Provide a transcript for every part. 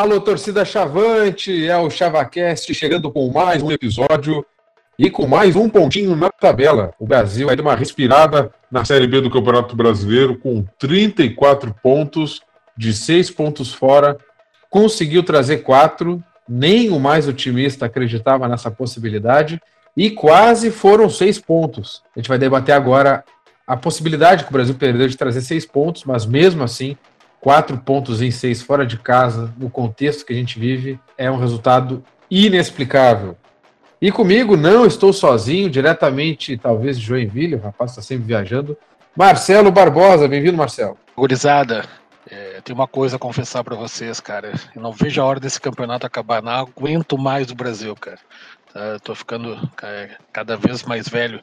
Alô, torcida Chavante, é o ChavaCast chegando com mais um episódio e com mais um pontinho na tabela. O Brasil aí deu uma respirada na Série B do Campeonato Brasileiro com 34 pontos, de 6 pontos fora, conseguiu trazer 4, nem o mais otimista acreditava nessa possibilidade, e quase foram 6 pontos. A gente vai debater agora a possibilidade que o Brasil perdeu de trazer 6 pontos, mas mesmo assim quatro pontos em seis fora de casa, no contexto que a gente vive, é um resultado inexplicável. E comigo, não estou sozinho, diretamente, talvez, de Joinville, o rapaz está sempre viajando. Marcelo Barbosa, bem-vindo, Marcelo. Gurizada, é, tem uma coisa a confessar para vocês, cara. Eu não vejo a hora desse campeonato acabar, não aguento mais o Brasil, cara. Tá, tô ficando é, cada vez mais velho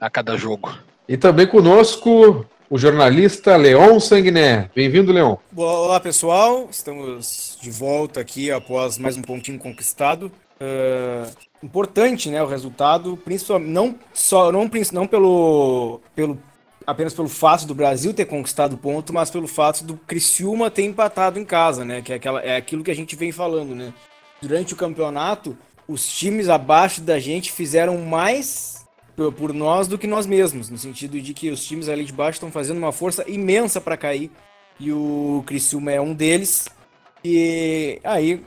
a cada jogo. E também conosco, o jornalista Leon Sanguiné. Bem-vindo, Leon. Olá, pessoal. Estamos de volta aqui após mais um pontinho conquistado. Uh, importante, né, o resultado, principalmente não só não, não pelo, pelo apenas pelo fato do Brasil ter conquistado ponto, mas pelo fato do Criciúma ter empatado em casa, né, que é, aquela, é aquilo que a gente vem falando, né. Durante o campeonato, os times abaixo da gente fizeram mais por nós do que nós mesmos, no sentido de que os times ali de baixo estão fazendo uma força imensa para cair e o Criciúma é um deles. E aí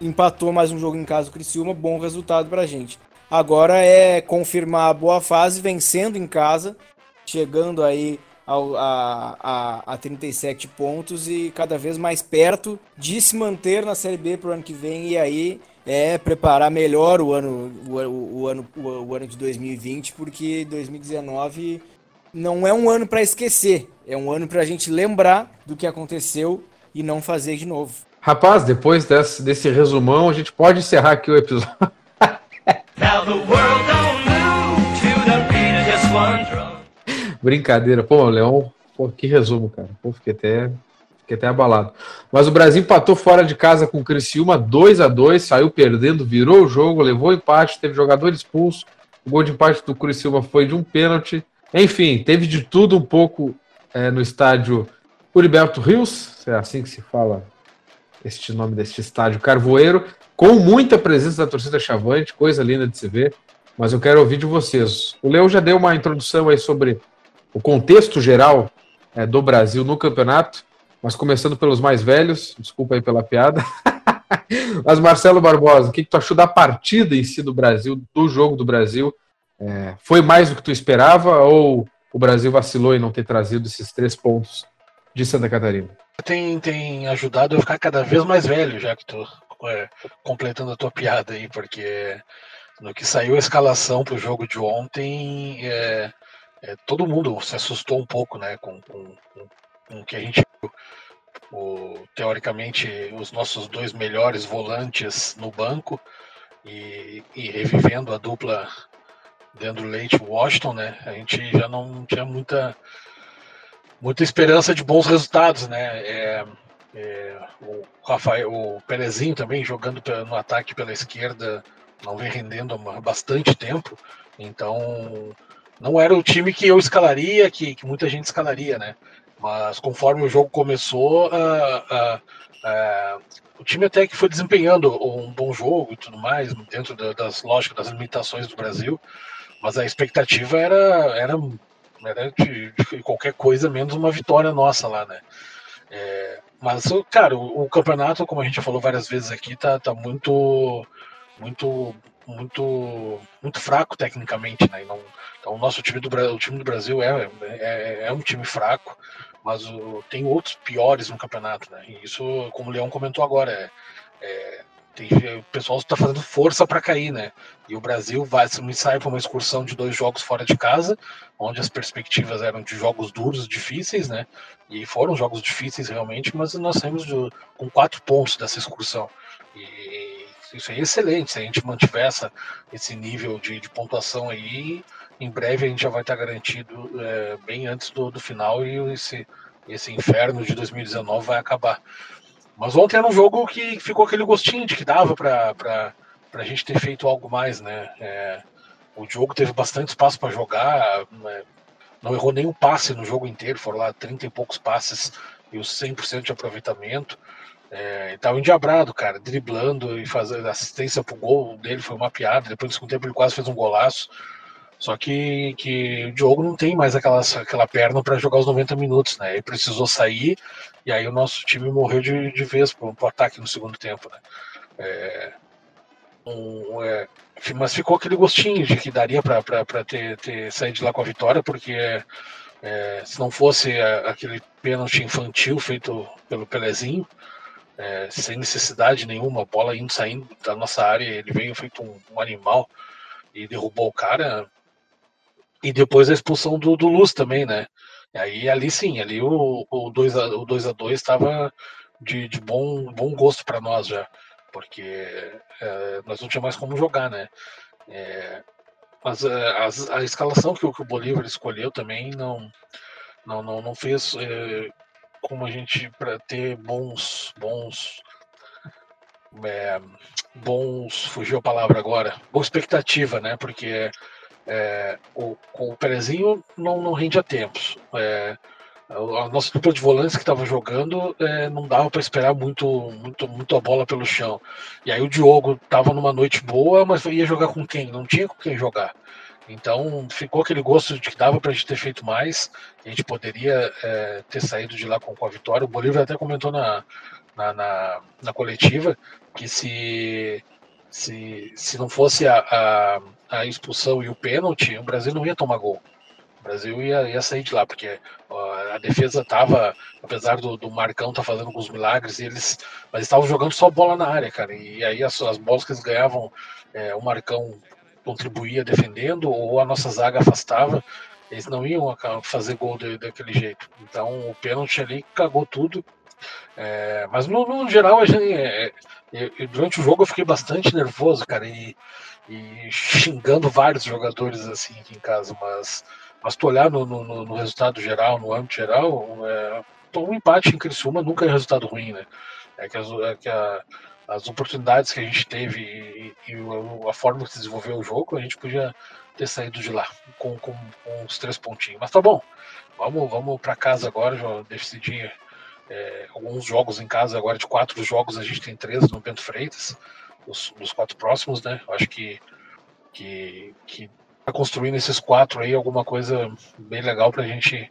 empatou mais um jogo em casa o Criciúma, bom resultado para a gente. Agora é confirmar a boa fase, vencendo em casa, chegando aí ao, a, a, a 37 pontos e cada vez mais perto de se manter na Série B para o ano que vem e aí é preparar melhor o ano, o, o, o ano, o, o, ano de 2020, porque 2019 não é um ano para esquecer, é um ano para a gente lembrar do que aconteceu e não fazer de novo. Rapaz, depois desse, desse resumão, a gente pode encerrar aqui o episódio. Brincadeira. Pô, Leão, pô, que resumo, cara. Pô, fiquei até Fiquei até abalado. Mas o Brasil empatou fora de casa com o Criciúma 2 a 2 saiu perdendo, virou o jogo, levou empate, teve jogador expulso. O gol de empate do Criciúma foi de um pênalti. Enfim, teve de tudo um pouco é, no estádio Uriberto Rios, é assim que se fala este nome deste estádio, Carvoeiro, com muita presença da torcida chavante, coisa linda de se ver. Mas eu quero ouvir de vocês. O Leo já deu uma introdução aí sobre o contexto geral é, do Brasil no campeonato. Mas começando pelos mais velhos, desculpa aí pela piada. Mas Marcelo Barbosa, o que, que tu achou da partida em si do Brasil, do jogo do Brasil? É, foi mais do que tu esperava ou o Brasil vacilou em não ter trazido esses três pontos de Santa Catarina? Tem, tem ajudado a ficar cada vez mais velho, já que tu é, completando a tua piada aí, porque no que saiu a escalação para o jogo de ontem, é, é, todo mundo se assustou um pouco né, com, com, com o que a gente o, teoricamente os nossos dois melhores volantes no banco e, e revivendo a dupla Leandro Leite e Washington, né? A gente já não tinha muita muita esperança de bons resultados, né? É, é, o Rafael, o Perezinho também jogando no ataque pela esquerda não vem rendendo há bastante tempo, então não era o time que eu escalaria, que, que muita gente escalaria, né? Mas conforme o jogo começou, uh, uh, uh, o time até que foi desempenhando um bom jogo e tudo mais, dentro da, das lógicas, das limitações do Brasil. Mas a expectativa era, era, era de, de qualquer coisa menos uma vitória nossa lá, né? É, mas, cara, o, o, campeonato, como a gente já falou várias vezes aqui, tá, tá muito, muito, muito, muito fraco tecnicamente, né? Não, então, o nosso time do, o time do Brasil é, é, é um time fraco mas o, tem outros piores no campeonato, né? E isso, como o Leão comentou agora, é, é tem, o pessoal está fazendo força para cair, né? E o Brasil vai me sai para uma excursão de dois jogos fora de casa, onde as perspectivas eram de jogos duros, difíceis, né? E foram jogos difíceis realmente, mas nós saímos com quatro pontos dessa excursão. E isso é excelente. Se a gente mantiver essa, esse nível de, de pontuação aí, em breve a gente já vai estar garantido é, bem antes do, do final e esse, esse inferno de 2019 vai acabar. Mas ontem era um jogo que ficou aquele gostinho de que dava para a gente ter feito algo mais, né? É, o jogo teve bastante espaço para jogar, né? não errou nenhum passe no jogo inteiro, foram lá 30 e poucos passes e os 100% de aproveitamento. É, tava endiabrado, cara, driblando e fazendo assistência pro gol dele, foi uma piada. Depois do segundo tempo ele quase fez um golaço. Só que, que o Diogo não tem mais aquela, aquela perna para jogar os 90 minutos, né? Ele precisou sair e aí o nosso time morreu de, de vez pro, pro ataque no segundo tempo, né? É, um, é, mas ficou aquele gostinho de que daria para ter, ter saído de lá com a vitória, porque é, se não fosse aquele pênalti infantil feito pelo Pelezinho, é, sem necessidade nenhuma, bola indo saindo da nossa área, ele veio feito um, um animal e derrubou o cara. E depois a expulsão do, do Luz também, né? Aí ali sim, ali o 2 o 2 a 2 estava de, de bom, bom gosto para nós já, porque é, nós não tínhamos mais como jogar, né? É, mas é, a, a, escalação que, que, o Bolívar escolheu também não, não, não, não fez é, como a gente para ter bons bons é, bons fugiu a palavra agora boa expectativa né porque é, o, com o Perezinho não, não rende a tempos é, a nossa dupla de volantes que estava jogando é, não dava para esperar muito, muito, muito a bola pelo chão. E aí o Diogo estava numa noite boa, mas ia jogar com quem? Não tinha com quem jogar. Então ficou aquele gosto de que dava para a gente ter feito mais, a gente poderia é, ter saído de lá com, com, a vitória. O Bolívar até comentou na, na, na, na coletiva que se, se, se não fosse a, a, a, expulsão e o pênalti, o Brasil não ia tomar gol. O Brasil ia, ia sair de lá, porque a defesa estava, apesar do, do Marcão estar tá fazendo alguns milagres, eles mas estavam jogando só bola na área, cara. E aí as, as bolas que eles ganhavam, é, o Marcão contribuía defendendo ou a nossa zaga afastava, eles não iam fazer gol de, daquele jeito. Então o pênalti ali cagou tudo. É, mas no, no, geral, gente, é, é, durante o jogo eu fiquei bastante nervoso, cara, e, e, xingando vários jogadores assim aqui em casa. Mas, mas tu olhar no, no, no resultado geral, no âmbito geral, é, um empate em Criciúma nunca é resultado ruim, né? É que, as, é que a, as oportunidades que a gente teve e, e, a forma que se desenvolveu o jogo, a gente podia ter saído de lá com, com, com os três pontinhos. Mas tá bom, vamos, vamos para casa agora, já decidir é, alguns jogos em casa agora, de quatro jogos a gente tem três no Bento Freitas, os, os quatro próximos, né? Eu acho que, que, que tá construindo esses quatro aí alguma coisa bem legal para a gente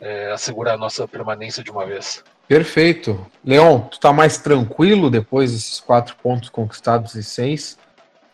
é, assegurar a nossa permanência de uma vez. Perfeito. Leon, tu tá mais tranquilo depois desses quatro pontos conquistados e seis?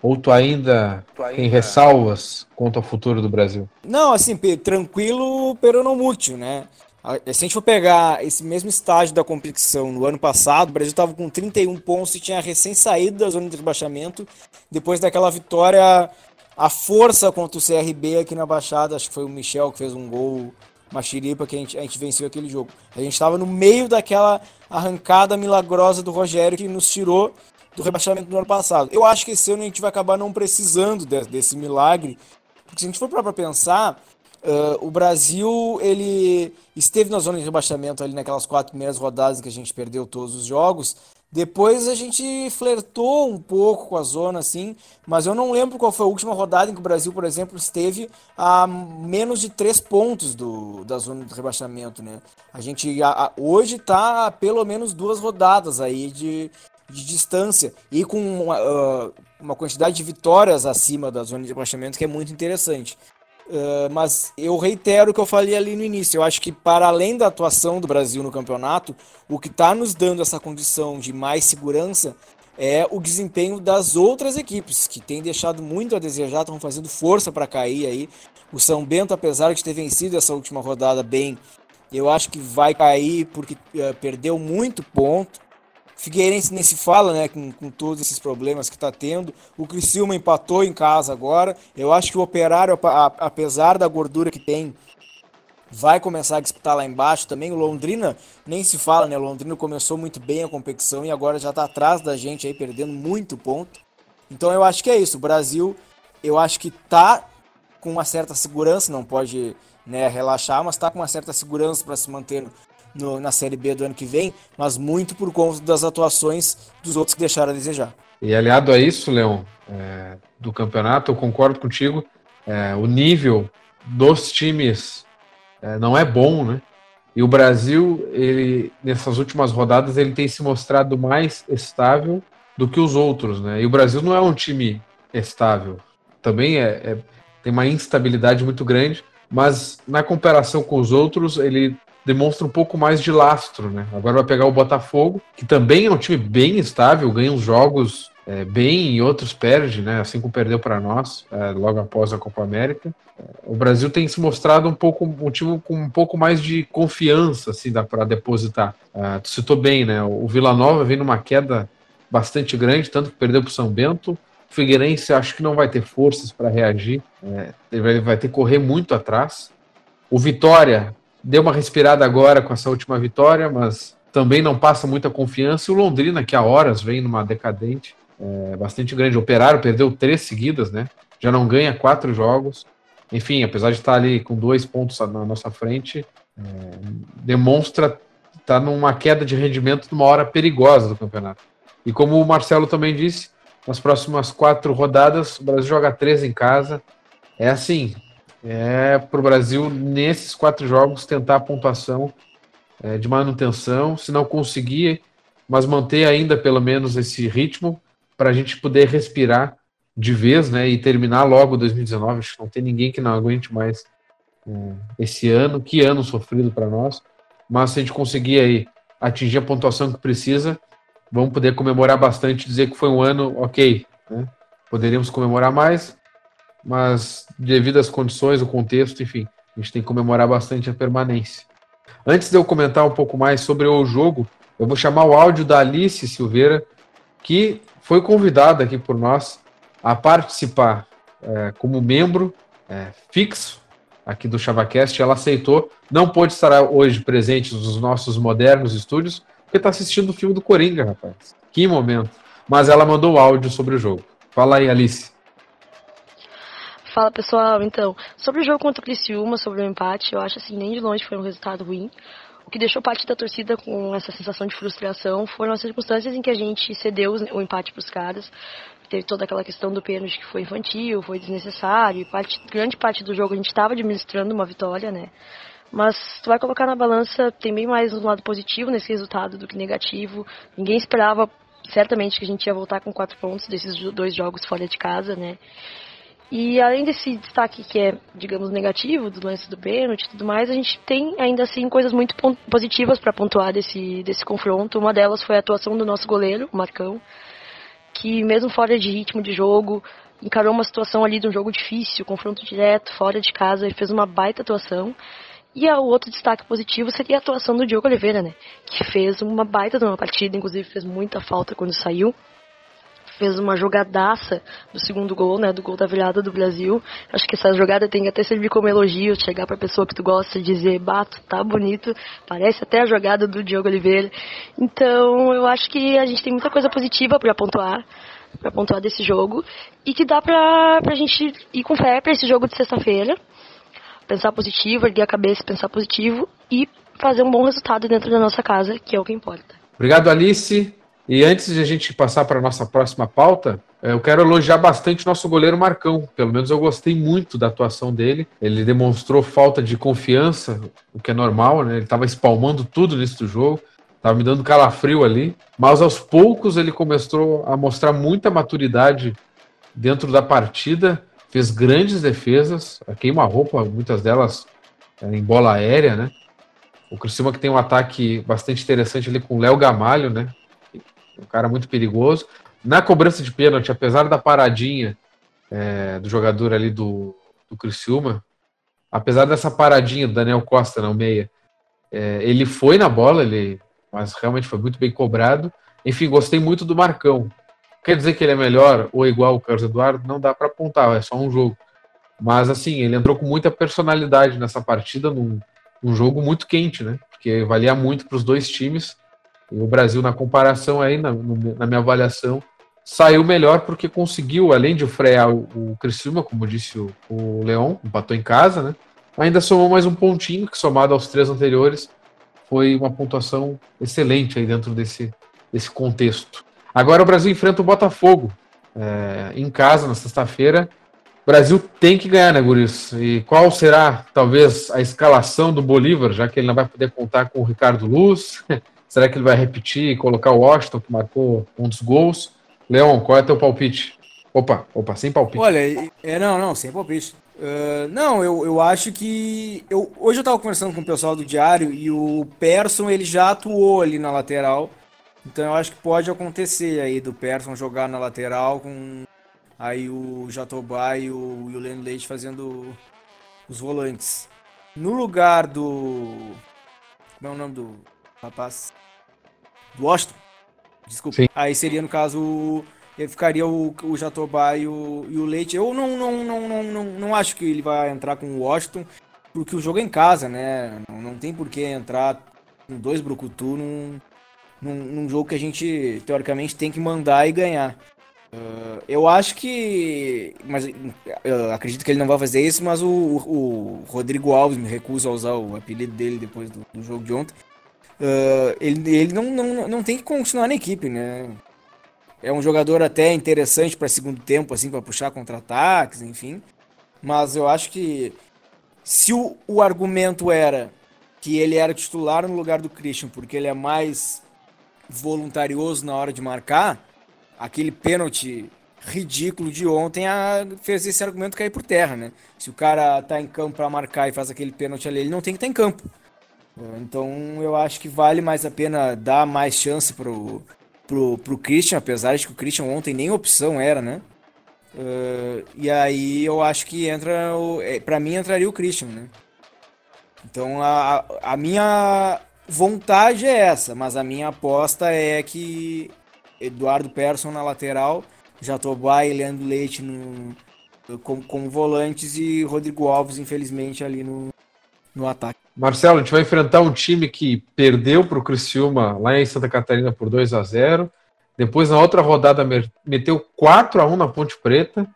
Ou tu ainda, tu ainda... tem ressalvas quanto ao futuro do Brasil? Não, assim, tranquilo, pero não mútil, né? Se a gente for pegar esse mesmo estágio da competição no ano passado, o Brasil estava com 31 pontos e tinha recém saído da zona de rebaixamento, depois daquela vitória à força contra o CRB aqui na Baixada, acho que foi o Michel que fez um gol uma xiripa que a gente, a gente venceu aquele jogo. A gente estava no meio daquela arrancada milagrosa do Rogério que nos tirou do rebaixamento do ano passado. Eu acho que esse ano a gente vai acabar não precisando de, desse milagre, porque se a gente for para pensar, uh, o Brasil ele esteve na zona de rebaixamento ali naquelas quatro primeiras rodadas que a gente perdeu todos os jogos, depois a gente flertou um pouco com a zona, assim, mas eu não lembro qual foi a última rodada em que o Brasil, por exemplo, esteve a menos de três pontos do, da zona de rebaixamento, né? A gente a, a, hoje está a pelo menos duas rodadas aí de, de distância e com uma, uh, uma quantidade de vitórias acima da zona de rebaixamento que é muito interessante. Uh, mas eu reitero o que eu falei ali no início. Eu acho que, para além da atuação do Brasil no campeonato, o que está nos dando essa condição de mais segurança é o desempenho das outras equipes, que tem deixado muito a desejar, estão fazendo força para cair aí. O São Bento, apesar de ter vencido essa última rodada bem, eu acho que vai cair porque uh, perdeu muito ponto. Figueirense nem se fala, né, com, com todos esses problemas que está tendo. O Criciúma empatou em casa agora. Eu acho que o Operário, apesar da gordura que tem, vai começar a disputar lá embaixo também. O Londrina nem se fala, né? O Londrina começou muito bem a competição e agora já está atrás da gente aí, perdendo muito ponto. Então eu acho que é isso. O Brasil, eu acho que tá com uma certa segurança, não pode né, relaxar, mas está com uma certa segurança para se manter no, na Série B do ano que vem, mas muito por conta das atuações dos outros que deixaram a desejar. E aliado a isso, Leon, é, do campeonato, eu concordo contigo, é, o nível dos times é, não é bom, né? E o Brasil, ele, nessas últimas rodadas, ele tem se mostrado mais estável do que os outros, né? E o Brasil não é um time estável. Também é, é tem uma instabilidade muito grande, mas na comparação com os outros, ele demonstra um pouco mais de lastro, né? Agora vai pegar o Botafogo, que também é um time bem estável, ganha uns jogos é, bem e outros perde, né? Assim como perdeu para nós é, logo após a Copa América. É, o Brasil tem se mostrado um pouco um time com um pouco mais de confiança, assim, dá para depositar. Uh, tu citou bem, né? O Vila Nova vem numa queda bastante grande, tanto que perdeu para o São Bento. O Figueirense acho que não vai ter forças para reagir, é, ele vai ter que correr muito atrás. O Vitória deu uma respirada agora com essa última vitória, mas também não passa muita confiança. E o Londrina, que há horas vem numa decadente é, bastante grande. O Operário perdeu três seguidas, né? Já não ganha quatro jogos. Enfim, apesar de estar ali com dois pontos na nossa frente, é, demonstra estar tá numa queda de rendimento numa hora perigosa do campeonato. E como o Marcelo também disse, nas próximas quatro rodadas, o Brasil joga três em casa. É assim, é para o Brasil, nesses quatro jogos, tentar a pontuação é, de manutenção, se não conseguir, mas manter ainda pelo menos esse ritmo para a gente poder respirar de vez né, e terminar logo 2019. Acho que não tem ninguém que não aguente mais é, esse ano. Que ano sofrido para nós. Mas se a gente conseguir aí atingir a pontuação que precisa, vamos poder comemorar bastante, dizer que foi um ano ok. Né? Poderíamos comemorar mais, mas devido às condições, o contexto, enfim, a gente tem que comemorar bastante a permanência. Antes de eu comentar um pouco mais sobre o jogo, eu vou chamar o áudio da Alice Silveira, que foi convidada aqui por nós a participar é, como membro é, fixo aqui do ChavaCast. Ela aceitou, não pôde estar hoje presente nos nossos modernos estúdios, porque está assistindo o filme do Coringa, rapaz. Que momento. Mas ela mandou áudio sobre o jogo. Fala aí, Alice. Fala pessoal, então, sobre o jogo contra o Criciúma, sobre o empate, eu acho assim, nem de longe foi um resultado ruim. O que deixou parte da torcida com essa sensação de frustração foram as circunstâncias em que a gente cedeu o empate para os caras. Teve toda aquela questão do pênalti que foi infantil, foi desnecessário, e parte, grande parte do jogo a gente estava administrando uma vitória, né? Mas tu vai colocar na balança, tem bem mais um lado positivo nesse resultado do que negativo. Ninguém esperava certamente que a gente ia voltar com quatro pontos desses dois jogos fora de casa, né? E além desse destaque que é, digamos, negativo, do lance do pênalti e tudo mais, a gente tem ainda assim coisas muito positivas para pontuar desse, desse confronto. Uma delas foi a atuação do nosso goleiro, o Marcão, que mesmo fora de ritmo de jogo, encarou uma situação ali de um jogo difícil, confronto direto, fora de casa, ele fez uma baita atuação. E o outro destaque positivo seria a atuação do Diogo Oliveira, né? Que fez uma baita de uma partida, inclusive fez muita falta quando saiu fez uma jogadaça do segundo gol, né, do gol da virada do Brasil. Acho que essa jogada tem que até servir como elogio, chegar para a pessoa que tu gosta e dizer, bato, tá bonito, parece até a jogada do Diogo Oliveira. Então, eu acho que a gente tem muita coisa positiva para pontuar, para pontuar desse jogo e que dá para a gente ir com fé para esse jogo de sexta-feira. Pensar positivo, erguer a cabeça, pensar positivo e fazer um bom resultado dentro da nossa casa, que é o que importa. Obrigado, Alice. E antes de a gente passar para a nossa próxima pauta, é, eu quero elogiar bastante nosso goleiro Marcão. Pelo menos eu gostei muito da atuação dele. Ele demonstrou falta de confiança, o que é normal, né? Ele estava espalmando tudo nesse do jogo, estava me dando calafrio ali. Mas aos poucos ele começou a mostrar muita maturidade dentro da partida. Fez grandes defesas, queima-roupa, muitas delas é, em bola aérea, né? O Criciúma que tem um ataque bastante interessante ali com o Léo Gamalho, né? Um cara muito perigoso. Na cobrança de pênalti, apesar da paradinha é, do jogador ali do, do Criciúma, apesar dessa paradinha do Daniel Costa na meia, é, ele foi na bola, ele, mas realmente foi muito bem cobrado. Enfim, gostei muito do Marcão. Quer dizer que ele é melhor ou igual o Carlos Eduardo? Não dá para apontar, é só um jogo. Mas assim, ele entrou com muita personalidade nessa partida, num, num jogo muito quente, né? Porque valia muito para os dois times. E o Brasil, na comparação aí, na, na, minha avaliação, saiu melhor porque conseguiu, além de frear o, o Criciúma, como disse o, o Leão, empatou em casa, né? Ainda somou mais um pontinho, que somado aos três anteriores, foi uma pontuação excelente aí dentro desse, desse contexto. Agora o Brasil enfrenta o Botafogo é, em casa na sexta-feira. O Brasil tem que ganhar, né, Guris? E qual será, talvez, a escalação do Bolívar, já que ele não vai poder contar com o Ricardo Luz? será que ele vai repetir e colocar o Washington, que marcou um dos gols? Leon, qual é teu palpite? Opa, opa, sem palpite. Olha, é, não, não, sem palpite. Uh, não, eu, eu acho que. Eu, hoje eu tava conversando com o pessoal do Diário e o Persson ele já atuou ali na lateral. Então eu acho que pode acontecer aí do Persson jogar na lateral com aí o Jatobá e o, e o Leite fazendo os volantes. No lugar do. Como é o nome do rapaz? Do Washington. Desculpa. Sim. Aí seria, no caso, ficaria o, o Jatobá e o, e o Leite. Eu não, não, não, não, não, não acho que ele vai entrar com o Washington, porque o jogo é em casa, né? Não, não tem por que entrar com dois Brucutu num, num, num, jogo que a gente, teoricamente, tem que mandar e ganhar. Uh, eu acho que. Mas eu acredito que ele não vai fazer isso, mas o, o Rodrigo Alves me recusa a usar o apelido dele depois do, do jogo de ontem. Uh, ele ele não, não, não tem que continuar na equipe, né? É um jogador até interessante para segundo tempo, assim, para puxar contra-ataques, enfim. Mas eu acho que se o, o argumento era que ele era titular no lugar do Christian, porque ele é mais voluntarioso na hora de marcar, aquele pênalti ridículo de ontem a, fez esse argumento cair por terra, né? Se o cara tá em campo para marcar e faz aquele pênalti ali, ele não tem que estar tá em campo. Então eu acho que vale mais a pena dar mais chance pro, pro, pro Christian, apesar de que o Christian ontem nem opção era, né? Uh, e aí eu acho que entra. O, é, pra mim entraria o Christian, né? Então a, a minha vontade é essa, mas a minha aposta é que Eduardo Persson na lateral, Jatobá e Leandro Leite no, como, como volantes e Rodrigo Alves, infelizmente, ali no, no ataque. Marcelo, a gente vai enfrentar um time que perdeu para o Criciúma lá em Santa Catarina por 2 a 0 Depois, na outra rodada, meteu 4 a 1 na Ponte Preta.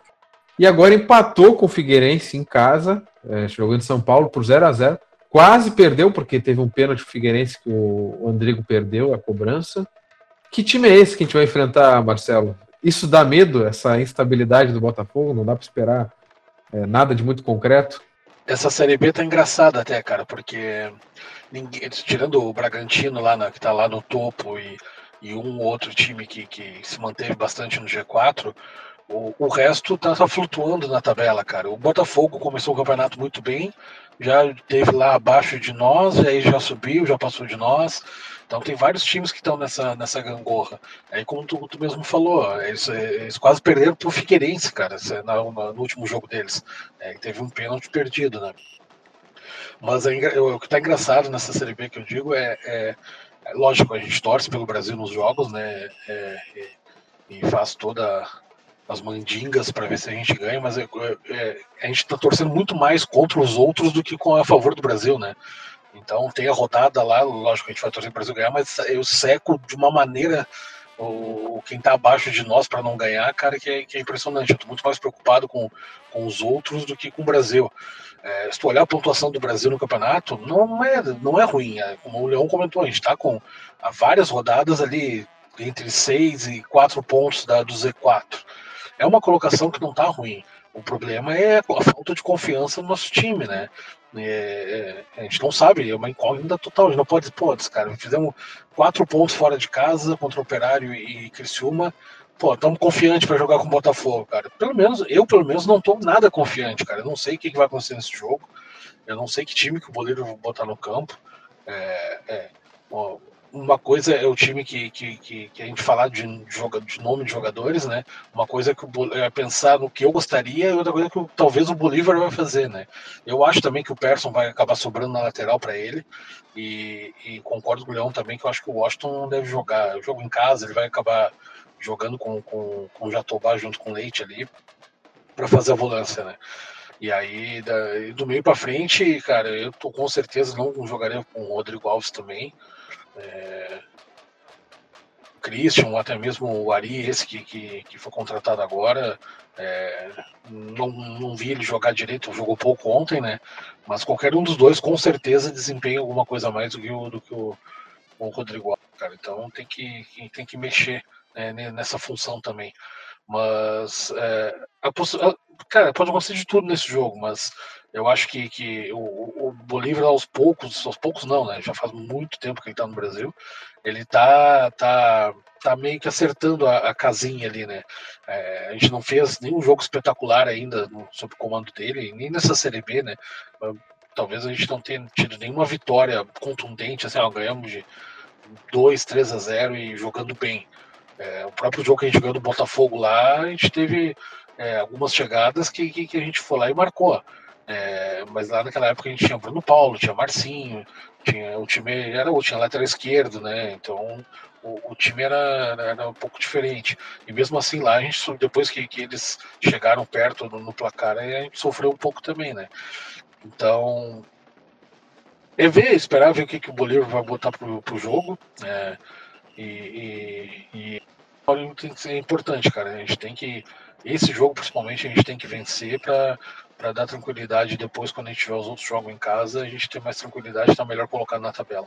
E agora empatou com o Figueirense em casa, é, jogando em São Paulo por 0 a 0 Quase perdeu, porque teve um pênalti Figueirense que o Andrigo perdeu a cobrança. Que time é esse que a gente vai enfrentar, Marcelo? Isso dá medo, essa instabilidade do Botafogo? Não dá para esperar é, nada de muito concreto? Essa Série B tá engraçada até, cara, porque ninguém, tirando o Bragantino lá, na, que tá lá no topo e, e um outro time que, que se manteve bastante no G4, o, o resto tá, tá flutuando na tabela, cara. O Botafogo começou o campeonato muito bem, já teve lá abaixo de nós, e aí já subiu, já passou de nós. Então tem vários times que estão nessa, nessa gangorra. Aí como tu, tu mesmo falou, eles, eles quase perderam pro Figueirense, cara, no, no último jogo deles. É, teve um pênalti perdido, né? Mas é, o que está engraçado nessa Série B que eu digo é, é, é, lógico, a gente torce pelo Brasil nos jogos, né? É, e, e faz toda as mandingas para ver se a gente ganha, mas é, é, a gente está torcendo muito mais contra os outros do que com a favor do Brasil, né? Então tem a rodada lá, lógico que a gente vai torcer para o Brasil ganhar, mas eu seco de uma maneira o, quem está abaixo de nós para não ganhar, cara, que é, que é impressionante. Eu estou muito mais preocupado com, com os outros do que com o Brasil. É, se tu olhar a pontuação do Brasil no campeonato, não é, não é ruim. É, como o Leão comentou, a gente está com várias rodadas ali entre 6 e 4 pontos da, do Z4. É uma colocação que não está ruim. O problema é a falta de confiança no nosso time, né? É, é, a gente não sabe, é uma incógnita total. A gente não pode, pô, cara, fizemos quatro pontos fora de casa contra o Operário e Criciúma. Pô, estamos confiantes para jogar com o Botafogo, cara. Pelo menos, eu pelo menos não estou nada confiante, cara. Eu não sei o que, que vai acontecer nesse jogo. Eu não sei que time que o Boleiro vai botar no campo. É, é, uma coisa é o time que, que, que, que a gente falar de, de, nome de jogadores, né? Uma coisa é que o é pensar no que eu gostaria e outra coisa é que talvez o Bolívar vai fazer, né? Eu acho também que o Persson vai acabar sobrando na lateral para ele e, e, concordo com o Leão também que eu acho que o Washington deve jogar. O jogo em casa ele vai acabar jogando com, com, com o Jatobá junto com o Leite ali para fazer a volância, né? E aí, da, do meio para frente, cara, eu tô com certeza não jogaria com o Rodrigo Alves também é, Christian, ou até mesmo o Ari, esse que, que, que foi contratado agora, é, não, não vi ele jogar direito, jogou pouco ontem, né? Mas qualquer um dos dois com certeza desempenha alguma coisa mais do que o, do que o, o Rodrigo, cara. Então tem que, tem que mexer né, nessa função também. Mas, é, a, cara, pode acontecer de tudo nesse jogo, mas eu acho que, que o, o Bolívar aos poucos, aos poucos não, né? Já faz muito tempo que ele está no Brasil. Ele tá, tá, tá meio que acertando a, a casinha ali, né? É, a gente não fez nenhum jogo espetacular ainda no, sob o comando dele, nem nessa Série B, né? Talvez a gente não tenha tido nenhuma vitória contundente, assim, ó, ganhamos de 2, 3 a 0 e jogando bem. É, o próprio jogo que a gente ganhou do Botafogo lá, a gente teve é, algumas chegadas que, que, que, a gente foi lá e marcou. É, mas lá naquela época a gente tinha Bruno Paulo, tinha Marcinho, tinha, o time era o tinha lateral esquerdo, né? Então o, o time era, era, um pouco diferente. E mesmo assim lá a gente depois que, que eles chegaram perto no, no placar, a gente sofreu um pouco também, né? Então é ver, esperar ver o que, que o Bolívar vai botar pro, pro jogo. Né? E, e, e tem que ser importante, cara. A gente tem que. Esse jogo, principalmente, a gente tem que vencer para dar tranquilidade depois, quando a gente tiver os outros jogos em casa, a gente ter mais tranquilidade e tá melhor colocado na tabela.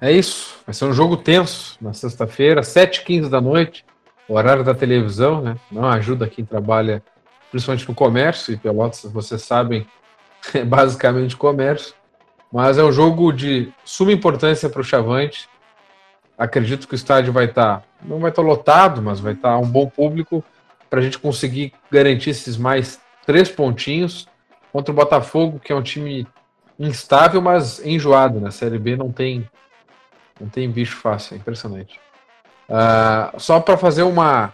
É isso. Vai ser um jogo tenso na sexta-feira, 7h15 da noite, horário da televisão, né? Não ajuda quem trabalha, principalmente no comércio, e Pelotas, vocês sabem, é basicamente comércio. Mas é um jogo de suma importância para o Chavante. Acredito que o estádio vai estar, tá, não vai estar tá lotado, mas vai estar tá um bom público para a gente conseguir garantir esses mais três pontinhos contra o Botafogo, que é um time instável, mas enjoado. Na né? Série B não tem, não tem bicho fácil, é impressionante. Uh, só para fazer uma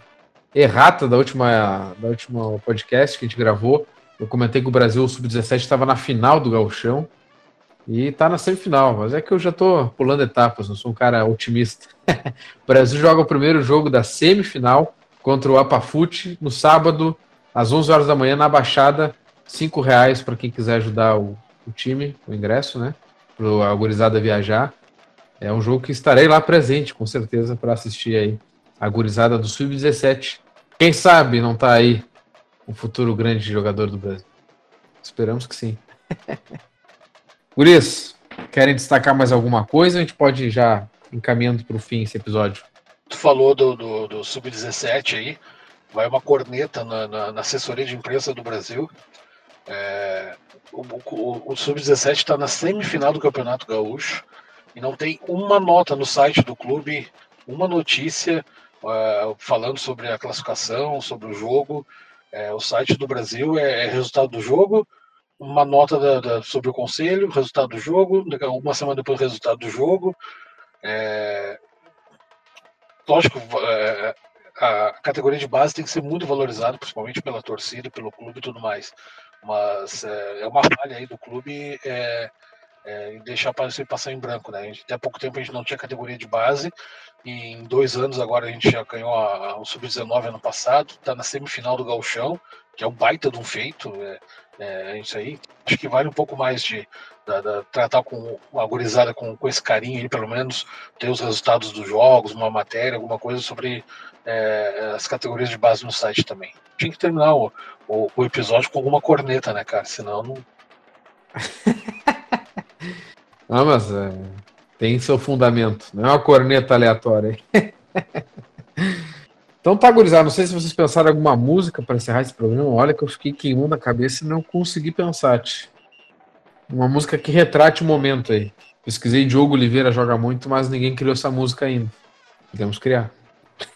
errata da última, da última podcast que a gente gravou, eu comentei que o Brasil Sub-17 estava na final do Gauchão e está na semifinal, mas é que eu já estou pulando etapas, não sou um cara otimista. o Brasil joga o primeiro jogo da semifinal contra o Apafute no sábado, às 11 horas da manhã, na Baixada, cinco reais para quem quiser ajudar o, o, time, o ingresso, né? Para a gurizada viajar. É um jogo que estarei lá presente, com certeza, para assistir aí a gurizada do Sub-17. Quem sabe não está aí um futuro grande jogador do Brasil. Esperamos que sim. Guris, querem destacar mais alguma coisa? A gente pode já encaminhando para o fim esse episódio. Tu falou do, do, do Sub-17 aí vai uma corneta na, na, na assessoria de imprensa do Brasil. É, o, o, o Sub-17 está na semifinal do Campeonato Gaúcho e não tem uma nota no site do clube, uma notícia uh, falando sobre a classificação, sobre o jogo. É, o site do Brasil é, é, resultado do jogo, uma nota da, da, sobre o conselho, resultado do jogo, uma semana depois resultado do jogo. É, lógico, é, a categoria de base tem que ser muito valorizada, principalmente pela torcida, pelo clube e tudo mais. Mas é, é uma falha aí do clube é, é, deixar isso passar em branco, né? até pouco tempo a gente não tinha categoria de base, e em dois anos agora a gente já ganhou a, a, o Sub-19 ano passado, está na semifinal do Galchão, que é um baita de um feito, é, é, isso aí. Acho que vale um pouco mais de tratar com a gurizada com, com esse carinho aí, pelo menos ter os resultados dos jogos, uma matéria, alguma coisa sobre é, as categorias de base no site também. Tinha que terminar o, o, o episódio com alguma corneta, né, cara? Senão não. ah, mas é, tem seu fundamento, não é uma corneta aleatória. então tá, gurizada, não sei se vocês pensaram alguma música para encerrar esse programa. Olha que eu fiquei queimando a cabeça e não consegui pensar. -te. Uma música que retrate o momento aí. Pesquisei Diogo Oliveira joga muito, mas ninguém criou essa música ainda. Podemos criar.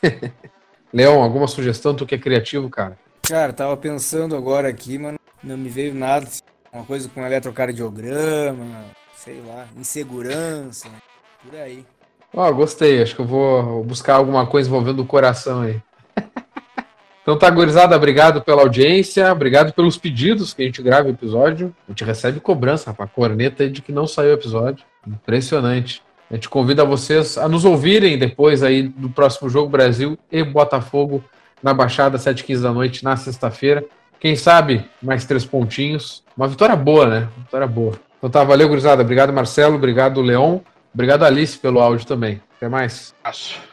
Leão, alguma sugestão? Tu que é criativo, cara? Cara, tava pensando agora aqui, mas não me veio nada. Uma coisa com eletrocardiograma, sei lá, insegurança, por aí. Ó, oh, gostei. Acho que eu vou buscar alguma coisa envolvendo o coração aí. Então tá, gurizada, obrigado pela audiência, obrigado pelos pedidos que a gente grava o episódio. A gente recebe cobrança, rapaz, corneta de que não saiu o episódio. Impressionante. A gente convida vocês a nos ouvirem depois aí do próximo jogo Brasil e Botafogo na Baixada, 7h15 da noite, na sexta-feira. Quem sabe mais três pontinhos. Uma vitória boa, né? Uma vitória boa. Então tá, valeu, gurizada. Obrigado, Marcelo. Obrigado, Leon. Obrigado, Alice, pelo áudio também. Até mais. Acho.